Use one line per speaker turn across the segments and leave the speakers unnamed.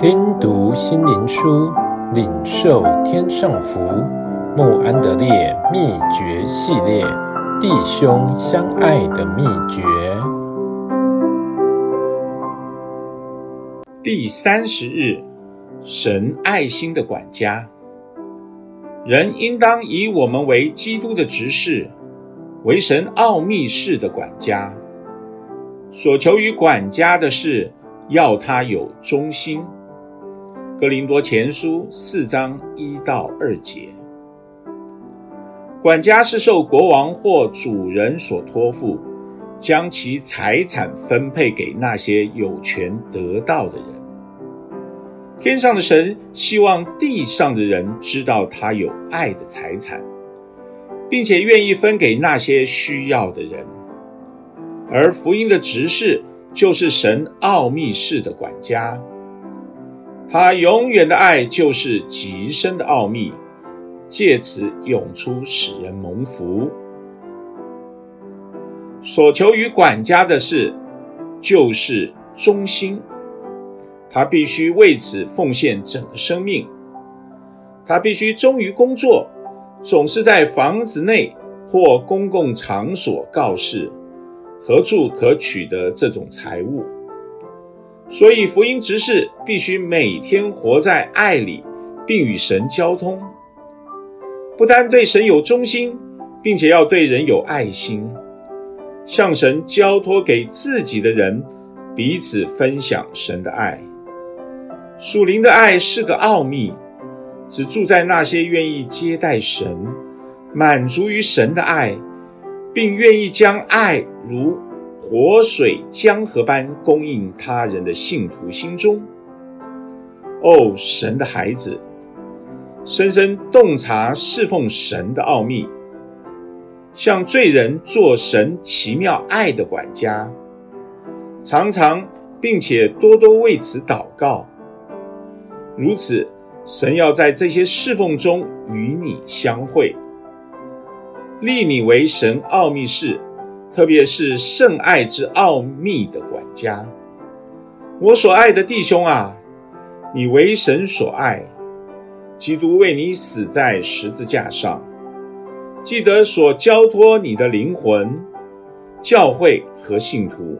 听读心灵书，领受天上福。穆安德烈秘诀系列：弟兄相爱的秘诀。
第三十日，神爱心的管家。人应当以我们为基督的执事，为神奥秘事的管家。所求于管家的是，要他有忠心。格林多前书四章一到二节，管家是受国王或主人所托付，将其财产分配给那些有权得到的人。天上的神希望地上的人知道他有爱的财产，并且愿意分给那些需要的人。而福音的执事就是神奥秘事的管家。他永远的爱就是极深的奥秘，借此涌出，使人蒙福。所求于管家的事，就是忠心。他必须为此奉献整个生命。他必须忠于工作，总是在房子内或公共场所告示何处可取得这种财物。所以，福音执事必须每天活在爱里，并与神交通。不单对神有忠心，并且要对人有爱心，向神交托给自己的人，彼此分享神的爱。属灵的爱是个奥秘，只住在那些愿意接待神、满足于神的爱，并愿意将爱如活水江河般供应他人的信徒心中。哦，神的孩子，深深洞察侍奉神的奥秘，向罪人做神奇妙爱的管家，常常并且多多为此祷告。如此，神要在这些侍奉中与你相会，立你为神奥秘事。特别是圣爱之奥秘的管家，我所爱的弟兄啊，你为神所爱，基督为你死在十字架上，记得所交托你的灵魂、教会和信徒，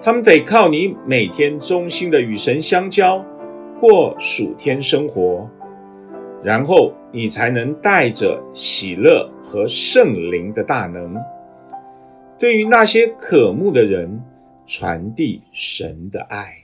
他们得靠你每天忠心的与神相交，过属天生活，然后你才能带着喜乐和圣灵的大能。对于那些渴慕的人，传递神的爱。